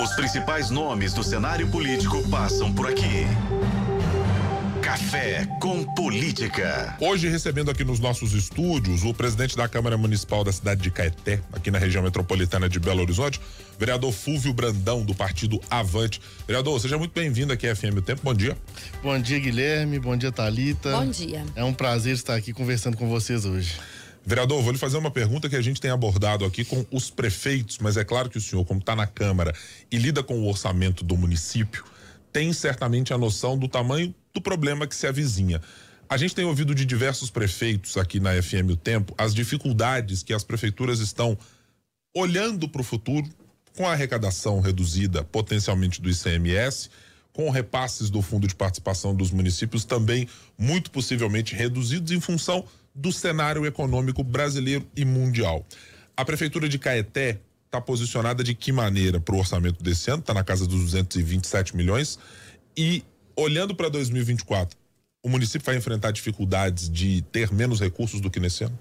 Os principais nomes do cenário político passam por aqui. Café com Política. Hoje recebendo aqui nos nossos estúdios o presidente da Câmara Municipal da cidade de Caeté, aqui na região metropolitana de Belo Horizonte, vereador Fúvio Brandão, do partido Avante. Vereador, seja muito bem-vindo aqui à FM O Tempo. Bom dia. Bom dia, Guilherme. Bom dia, Talita. Bom dia. É um prazer estar aqui conversando com vocês hoje. Vereador, vou lhe fazer uma pergunta que a gente tem abordado aqui com os prefeitos, mas é claro que o senhor, como está na Câmara e lida com o orçamento do município, tem certamente a noção do tamanho do problema que se avizinha. A gente tem ouvido de diversos prefeitos aqui na FM O Tempo as dificuldades que as prefeituras estão olhando para o futuro com a arrecadação reduzida potencialmente do ICMS, com repasses do Fundo de Participação dos municípios também muito possivelmente reduzidos em função do cenário econômico brasileiro e mundial. A prefeitura de Caeté está posicionada de que maneira para o orçamento desse ano? Está na casa dos 227 milhões e olhando para 2024, o município vai enfrentar dificuldades de ter menos recursos do que nesse ano?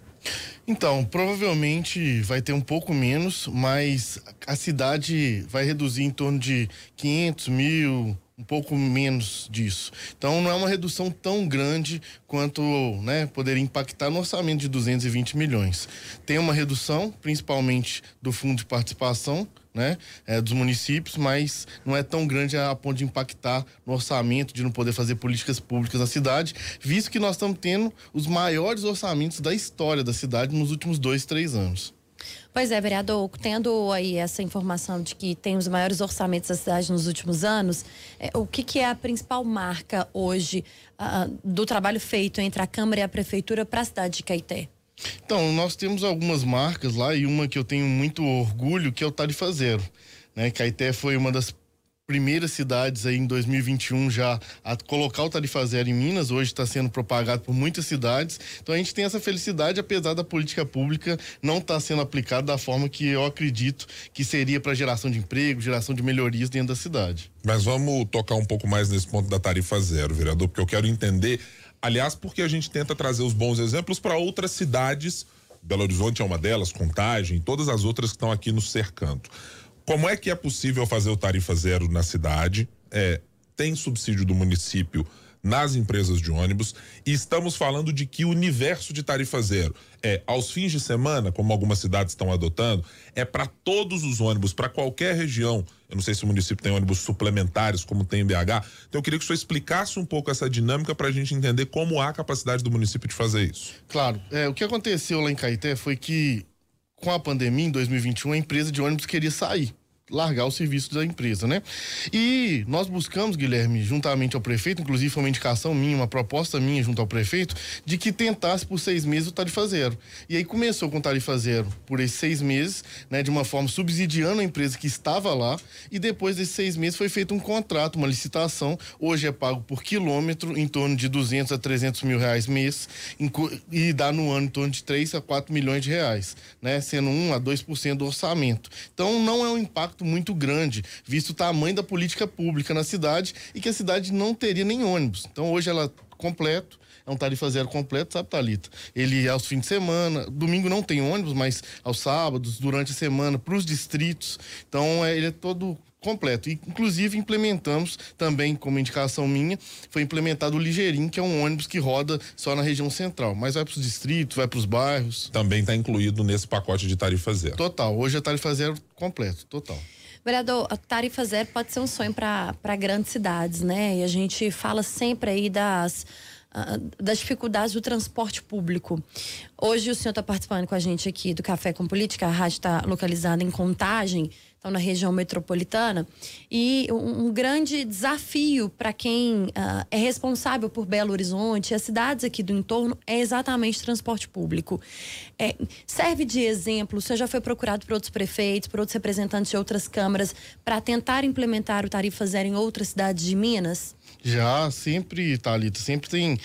Então, provavelmente vai ter um pouco menos, mas a cidade vai reduzir em torno de 500 mil, um pouco menos disso. Então não é uma redução tão grande quanto né, poderia impactar no orçamento de 220 milhões. Tem uma redução, principalmente do fundo de participação, né, é, dos municípios, mas não é tão grande a ponto de impactar no orçamento, de não poder fazer políticas públicas na cidade, visto que nós estamos tendo os maiores orçamentos da história da cidade nos últimos dois, três anos. Pois é, vereador, tendo aí essa informação de que tem os maiores orçamentos da cidade nos últimos anos, é, o que, que, é a principal marca hoje uh, do trabalho feito entre a Câmara e a Prefeitura para a cidade de Caeté? Então, nós temos algumas marcas lá e uma que eu tenho muito orgulho, que é o Tarifa Zero. Né? Caeté foi uma das primeiras cidades aí em 2021 já a colocar o tarifa zero em Minas, hoje está sendo propagado por muitas cidades. Então a gente tem essa felicidade, apesar da política pública não estar tá sendo aplicada da forma que eu acredito que seria para geração de emprego, geração de melhorias dentro da cidade. Mas vamos tocar um pouco mais nesse ponto da tarifa zero, vereador, porque eu quero entender, aliás, porque a gente tenta trazer os bons exemplos para outras cidades. Belo Horizonte é uma delas, Contagem, todas as outras que estão aqui nos cercando. Como é que é possível fazer o tarifa zero na cidade? É, tem subsídio do município nas empresas de ônibus e estamos falando de que universo de tarifa zero é aos fins de semana, como algumas cidades estão adotando, é para todos os ônibus, para qualquer região. Eu não sei se o município tem ônibus suplementares, como tem em BH. Então eu queria que o senhor explicasse um pouco essa dinâmica para a gente entender como há a capacidade do município de fazer isso. Claro. É, o que aconteceu lá em Caeté foi que com a pandemia em 2021 a empresa de ônibus queria sair largar o serviço da empresa, né? E nós buscamos, Guilherme, juntamente ao prefeito, inclusive foi uma indicação minha, uma proposta minha junto ao prefeito, de que tentasse por seis meses o tarifa zero. E aí começou com tarifa zero por esses seis meses, né? De uma forma subsidiando a empresa que estava lá, e depois desses seis meses foi feito um contrato, uma licitação, hoje é pago por quilômetro, em torno de 200 a 300 mil reais mês, e dá no ano em torno de 3 a 4 milhões de reais, né? Sendo 1 a 2% do orçamento. Então não é um impacto impacto muito grande, visto o tamanho da política pública na cidade e que a cidade não teria nem ônibus. Então hoje ela completo, é um tarifa zero completo, sabe, Thalita? Ele é aos fins de semana, domingo não tem ônibus, mas aos sábados, durante a semana, para os distritos. Então, é, ele é todo completo. E, inclusive, implementamos também, como indicação minha, foi implementado o Ligeirinho, que é um ônibus que roda só na região central, mas vai para os distritos, vai para os bairros. Também está incluído nesse pacote de tarifa zero. Total. Hoje a tarifa zero completo, total. Vereador, a tarifa zero pode ser um sonho para grandes cidades, né? E a gente fala sempre aí das das dificuldades do transporte público. Hoje o senhor está participando com a gente aqui do Café com Política, a rádio está localizada em Contagem, então na região metropolitana, e um, um grande desafio para quem uh, é responsável por Belo Horizonte e as cidades aqui do entorno é exatamente transporte público. É, serve de exemplo, senhor já foi procurado por outros prefeitos, por outros representantes de outras câmaras, para tentar implementar o tarifa zero em outras cidades de Minas? Já, sempre, Thalita, sempre tem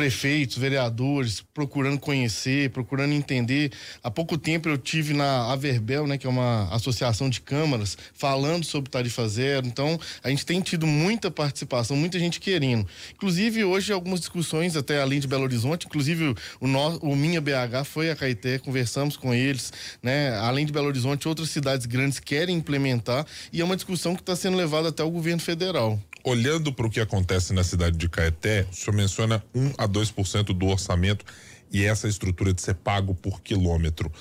prefeitos, vereadores, procurando conhecer, procurando entender. Há pouco tempo eu tive na Averbel, né, que é uma associação de câmaras, falando sobre tarifa zero. Então, a gente tem tido muita participação, muita gente querendo. Inclusive, hoje, algumas discussões até além de Belo Horizonte, inclusive o, no, o Minha BH foi a Caeté, conversamos com eles, né? Além de Belo Horizonte, outras cidades grandes querem implementar e é uma discussão que está sendo levada até o governo federal olhando para o que acontece na cidade de Caeté, o senhor menciona 1 a 2% do orçamento e essa estrutura de ser pago por quilômetro.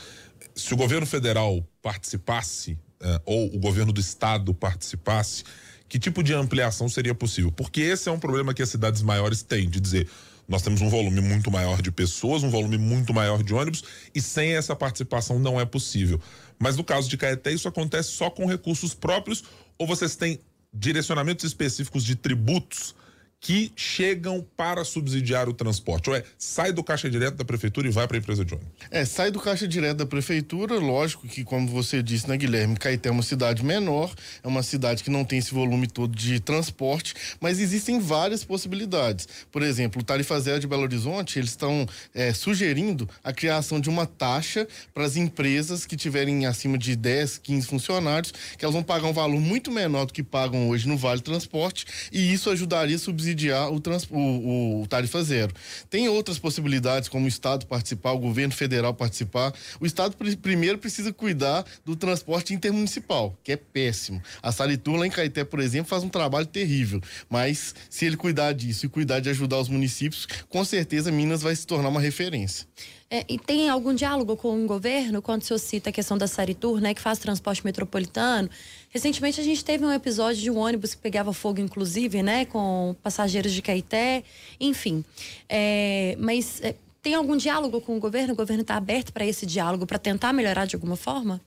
Se o governo federal participasse, uh, ou o governo do estado participasse, que tipo de ampliação seria possível? Porque esse é um problema que as cidades maiores têm, de dizer, nós temos um volume muito maior de pessoas, um volume muito maior de ônibus, e sem essa participação não é possível. Mas no caso de Caeté, isso acontece só com recursos próprios, ou vocês têm direcionamentos específicos de tributos que chegam para subsidiar o transporte. Ou é, sai do caixa direto da prefeitura e vai para a empresa de ônibus? É, sai do caixa direto da prefeitura, lógico que, como você disse, né, Guilherme, Caeté é uma cidade menor, é uma cidade que não tem esse volume todo de transporte, mas existem várias possibilidades. Por exemplo, o Tarifa Zero de Belo Horizonte, eles estão é, sugerindo a criação de uma taxa para as empresas que tiverem acima de 10, 15 funcionários, que elas vão pagar um valor muito menor do que pagam hoje no Vale Transporte, e isso ajudaria a subsidiar subsidiar o, trans, o, o tarifa zero. Tem outras possibilidades, como o Estado participar, o governo federal participar. O Estado pr primeiro precisa cuidar do transporte intermunicipal, que é péssimo. A Salitur lá em Caeté, por exemplo, faz um trabalho terrível. Mas se ele cuidar disso e cuidar de ajudar os municípios, com certeza Minas vai se tornar uma referência. É, e tem algum diálogo com o governo quando o senhor cita a questão da Saritur, né, que faz transporte metropolitano? Recentemente a gente teve um episódio de um ônibus que pegava fogo, inclusive, né, com passageiros de Caeté, enfim. É, mas é, tem algum diálogo com o governo? O governo está aberto para esse diálogo, para tentar melhorar de alguma forma?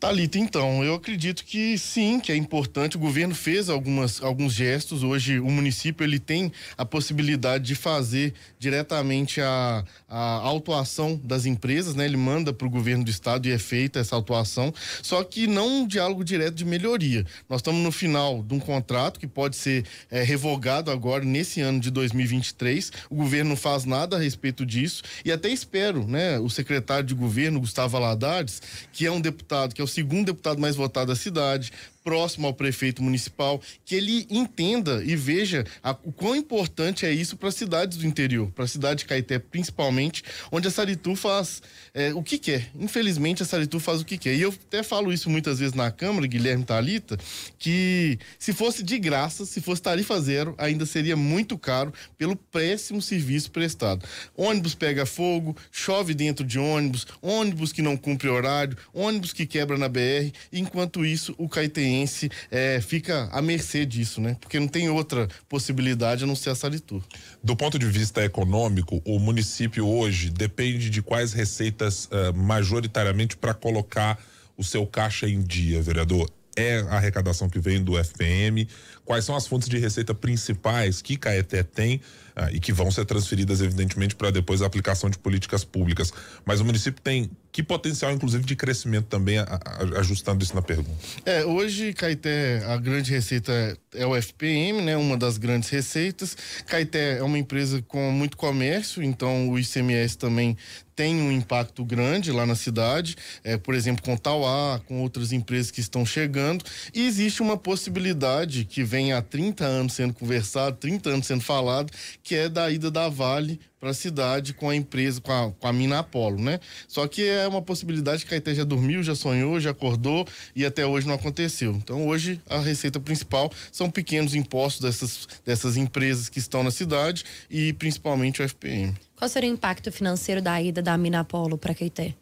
Talita, então, eu acredito que sim, que é importante. O governo fez algumas, alguns gestos. Hoje o município ele tem a possibilidade de fazer diretamente a, a autuação das empresas, né? Ele manda para o governo do estado e é feita essa autuação. Só que não um diálogo direto de melhoria. Nós estamos no final de um contrato que pode ser é, revogado agora nesse ano de 2023. O governo não faz nada a respeito disso e até espero, né? O secretário de governo Gustavo Aladares, que é um deputado que é o segundo deputado mais votado da cidade, próximo ao prefeito municipal, que ele entenda e veja a, o quão importante é isso para as cidades do interior, para a cidade de Caeté principalmente, onde a Saritu faz é, o que quer. Infelizmente a Saritu faz o que quer. E eu até falo isso muitas vezes na Câmara, Guilherme Talita, que se fosse de graça, se fosse tarifa zero, ainda seria muito caro pelo péssimo serviço prestado. Ônibus pega fogo, chove dentro de ônibus, ônibus que não cumpre horário, ônibus que quebra na BR, enquanto isso o caetense é, fica à mercê disso, né? Porque não tem outra possibilidade a não ser a Salitur. Do ponto de vista econômico, o município hoje depende de quais receitas uh, majoritariamente para colocar o seu caixa em dia, vereador? É a arrecadação que vem do FPM? Quais são as fontes de receita principais que Caeté tem uh, e que vão ser transferidas, evidentemente, para depois a aplicação de políticas públicas? Mas o município tem que potencial, inclusive, de crescimento também, a, a, ajustando isso na pergunta? É, hoje, Caeté, a grande receita é o FPM, né? Uma das grandes receitas. Caeté é uma empresa com muito comércio, então o ICMS também tem um impacto grande lá na cidade, é, por exemplo, com Tauá, com outras empresas que estão chegando. E existe uma possibilidade que vem há 30 anos sendo conversado, 30 anos sendo falado, que é da ida da Vale para a cidade com a empresa, com a, com a mina Apolo, né? Só que é uma possibilidade que a Caeté já dormiu, já sonhou, já acordou e até hoje não aconteceu. Então hoje a receita principal são pequenos impostos dessas, dessas empresas que estão na cidade e principalmente o FPM. Qual seria o impacto financeiro da ida da mina Apolo para Caeté?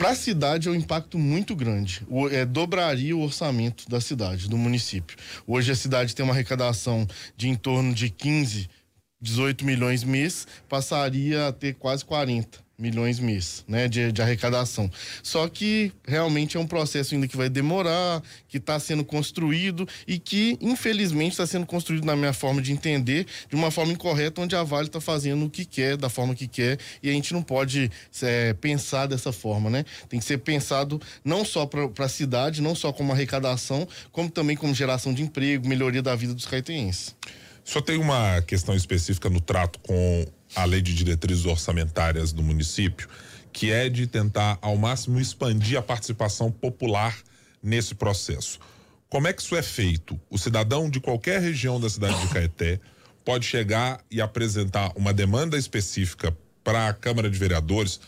Para a cidade é um impacto muito grande. O, é, dobraria o orçamento da cidade, do município. Hoje a cidade tem uma arrecadação de em torno de 15 18 milhões mês, passaria a ter quase 40 milhões mês, né, de, de, arrecadação. Só que realmente é um processo ainda que vai demorar, que está sendo construído e que infelizmente está sendo construído na minha forma de entender de uma forma incorreta, onde a Vale está fazendo o que quer, da forma que quer e a gente não pode é, pensar dessa forma, né? Tem que ser pensado não só para a cidade, não só como arrecadação, como também como geração de emprego, melhoria da vida dos caetenses. Só tem uma questão específica no trato com a lei de diretrizes orçamentárias do município, que é de tentar ao máximo expandir a participação popular nesse processo. Como é que isso é feito? O cidadão de qualquer região da cidade de Caeté pode chegar e apresentar uma demanda específica para a Câmara de Vereadores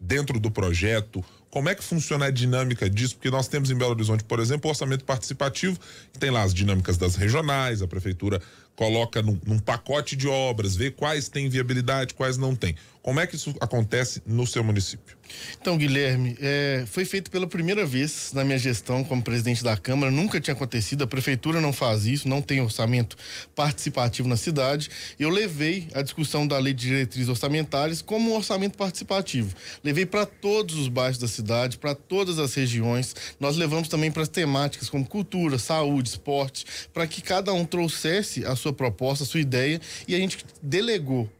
dentro do projeto? Como é que funciona a dinâmica disso? Porque nós temos em Belo Horizonte, por exemplo, o orçamento participativo, que tem lá as dinâmicas das regionais, a prefeitura coloca num, num pacote de obras, vê quais têm viabilidade, quais não têm. Como é que isso acontece no seu município? Então, Guilherme, é, foi feito pela primeira vez na minha gestão como presidente da Câmara, nunca tinha acontecido, a prefeitura não faz isso, não tem orçamento participativo na cidade. Eu levei a discussão da lei de diretrizes orçamentárias como um orçamento participativo. Levei para todos os bairros da cidade, para todas as regiões. Nós levamos também para as temáticas como cultura, saúde, esporte, para que cada um trouxesse a sua proposta, a sua ideia e a gente delegou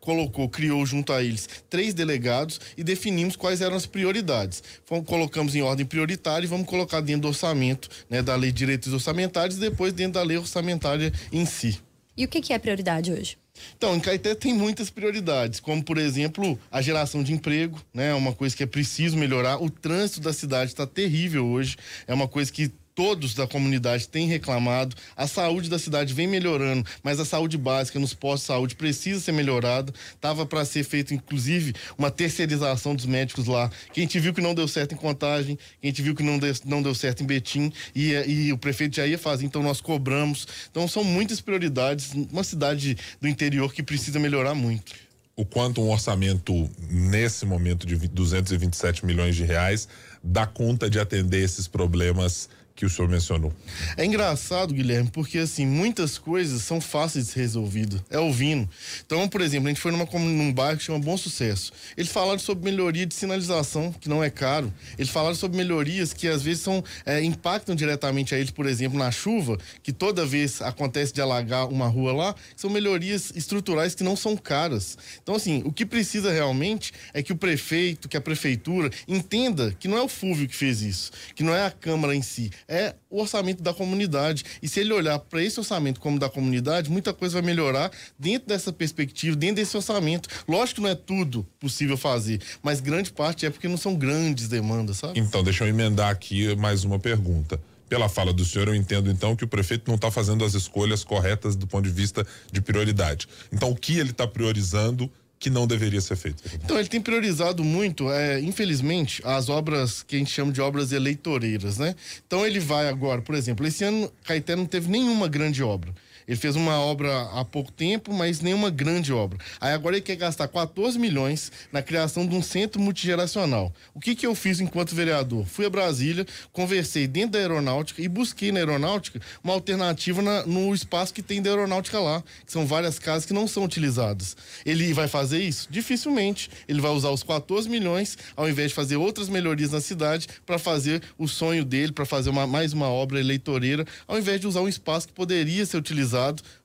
colocou, criou junto a eles três delegados e definimos quais eram as prioridades. Fomos, colocamos em ordem prioritária e vamos colocar dentro do orçamento, né, da lei de direitos orçamentários e depois dentro da lei orçamentária em si. E o que, que é prioridade hoje? Então, em Caeté tem muitas prioridades, como por exemplo a geração de emprego, né? É uma coisa que é preciso melhorar. O trânsito da cidade está terrível hoje, é uma coisa que todos da comunidade têm reclamado. A saúde da cidade vem melhorando, mas a saúde básica nos postos de saúde precisa ser melhorada. Tava para ser feito, inclusive, uma terceirização dos médicos lá. Que a gente viu que não deu certo em Contagem, que a gente viu que não deu, não deu certo em Betim, e, e o prefeito já ia fazer, então nós cobramos. Então são muitas prioridades. Uma cidade do interior que precisa melhorar muito o quanto um orçamento nesse momento de 227 milhões de reais dá conta de atender esses problemas que o senhor mencionou. É engraçado, Guilherme, porque assim, muitas coisas são fáceis de ser resolvidas. É ouvindo. Então, por exemplo, a gente foi numa, num bairro que chama Bom Sucesso. Eles falaram sobre melhoria de sinalização, que não é caro. Eles falaram sobre melhorias que às vezes são é, impactam diretamente a eles, por exemplo, na chuva, que toda vez acontece de alagar uma rua lá, são melhorias estruturais que não são caras. Então, assim, o que precisa realmente é que o prefeito, que a prefeitura entenda que não é o Fúvio que fez isso, que não é a Câmara em si, é o orçamento da comunidade. E se ele olhar para esse orçamento como da comunidade, muita coisa vai melhorar dentro dessa perspectiva, dentro desse orçamento. Lógico que não é tudo possível fazer, mas grande parte é porque não são grandes demandas, sabe? Então, deixa eu emendar aqui mais uma pergunta pela fala do senhor, eu entendo então que o prefeito não está fazendo as escolhas corretas do ponto de vista de prioridade. Então, o que ele está priorizando que não deveria ser feito? Então, ele tem priorizado muito, é, infelizmente, as obras que a gente chama de obras eleitoreiras, né? Então, ele vai agora, por exemplo, esse ano Caeté não teve nenhuma grande obra. Ele fez uma obra há pouco tempo, mas nenhuma grande obra. Aí agora ele quer gastar 14 milhões na criação de um centro multigeracional. O que, que eu fiz enquanto vereador? Fui a Brasília, conversei dentro da aeronáutica e busquei na aeronáutica uma alternativa na, no espaço que tem da aeronáutica lá, que são várias casas que não são utilizadas. Ele vai fazer isso? Dificilmente. Ele vai usar os 14 milhões, ao invés de fazer outras melhorias na cidade, para fazer o sonho dele, para fazer uma, mais uma obra eleitoreira, ao invés de usar um espaço que poderia ser utilizado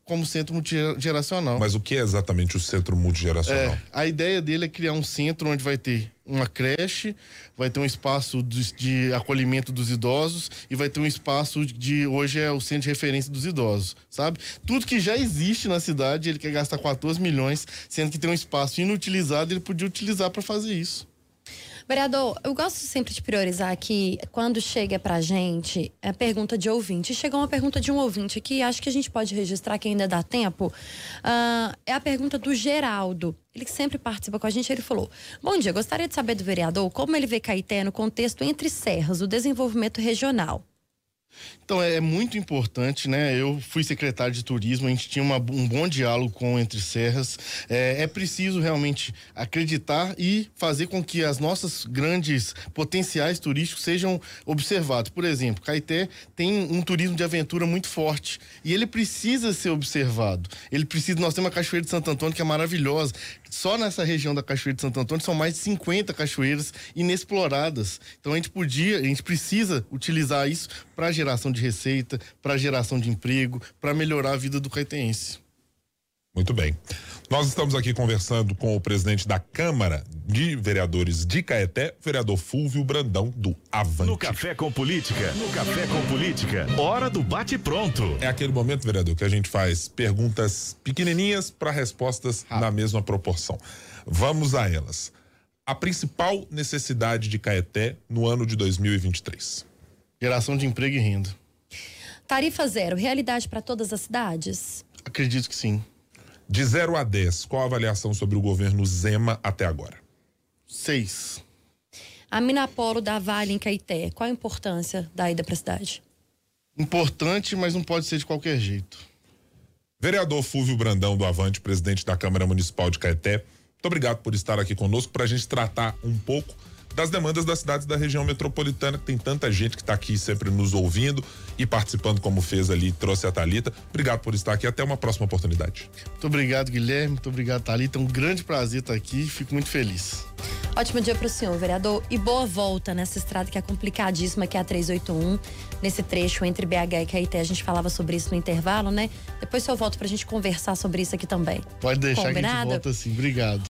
como centro multigeracional. Mas o que é exatamente o centro multigeracional? É, a ideia dele é criar um centro onde vai ter uma creche, vai ter um espaço de, de, acolhimento dos idosos e vai ter um espaço de hoje é o centro de referência dos idosos, sabe? Tudo que já existe na cidade, ele quer gastar 14 milhões, sendo que tem um espaço inutilizado, ele podia utilizar para fazer isso. Vereador, eu gosto sempre de priorizar aqui, quando chega pra gente, a pergunta de ouvinte. Chegou uma pergunta de um ouvinte aqui, acho que a gente pode registrar que ainda dá tempo. Uh, é a pergunta do Geraldo. Ele sempre participa com a gente, ele falou: Bom dia, gostaria de saber do vereador como ele vê Caeté no contexto entre serras, o desenvolvimento regional. Então é muito importante, né? Eu fui secretário de turismo, a gente tinha uma, um bom diálogo com Entre Serras. É, é, preciso realmente acreditar e fazer com que as nossas grandes potenciais turísticos sejam observados. Por exemplo, Caeté tem um turismo de aventura muito forte e ele precisa ser observado. Ele precisa. Nós temos a Cachoeira de Santo Antônio que é maravilhosa. Só nessa região da Cachoeira de Santo Antônio são mais de 50 cachoeiras inexploradas. Então a gente podia, a gente precisa utilizar isso para geração de receita, para geração de emprego, para melhorar a vida do caetense. Muito bem. Nós estamos aqui conversando com o presidente da Câmara de Vereadores de Caeté, vereador Fúvio Brandão, do Avante. No Café com Política, no Café com Política, hora do bate-pronto. É aquele momento, vereador, que a gente faz perguntas pequenininhas para respostas na mesma proporção. Vamos a elas. A principal necessidade de Caeté no ano de 2023? Geração de emprego e renda. Tarifa zero, realidade para todas as cidades? Acredito que sim. De 0 a 10, qual a avaliação sobre o governo Zema até agora? Seis. A Minapolo da Vale em Caeté, qual a importância da ida para a cidade? Importante, mas não pode ser de qualquer jeito. Vereador Fúvio Brandão do Avante, presidente da Câmara Municipal de Caeté, muito obrigado por estar aqui conosco para a gente tratar um pouco das demandas das cidades da região metropolitana, que tem tanta gente que está aqui sempre nos ouvindo e participando, como fez ali, trouxe a Talita. Obrigado por estar aqui. Até uma próxima oportunidade. Muito obrigado, Guilherme. Muito obrigado, Thalita. É um grande prazer estar aqui. Fico muito feliz. Ótimo dia para o senhor, vereador. E boa volta nessa estrada que é complicadíssima, que é a 381. Nesse trecho entre BH e Caeté, a gente falava sobre isso no intervalo, né? Depois eu volto para a gente conversar sobre isso aqui também. Pode deixar Combinado? que a gente volta assim. Obrigado.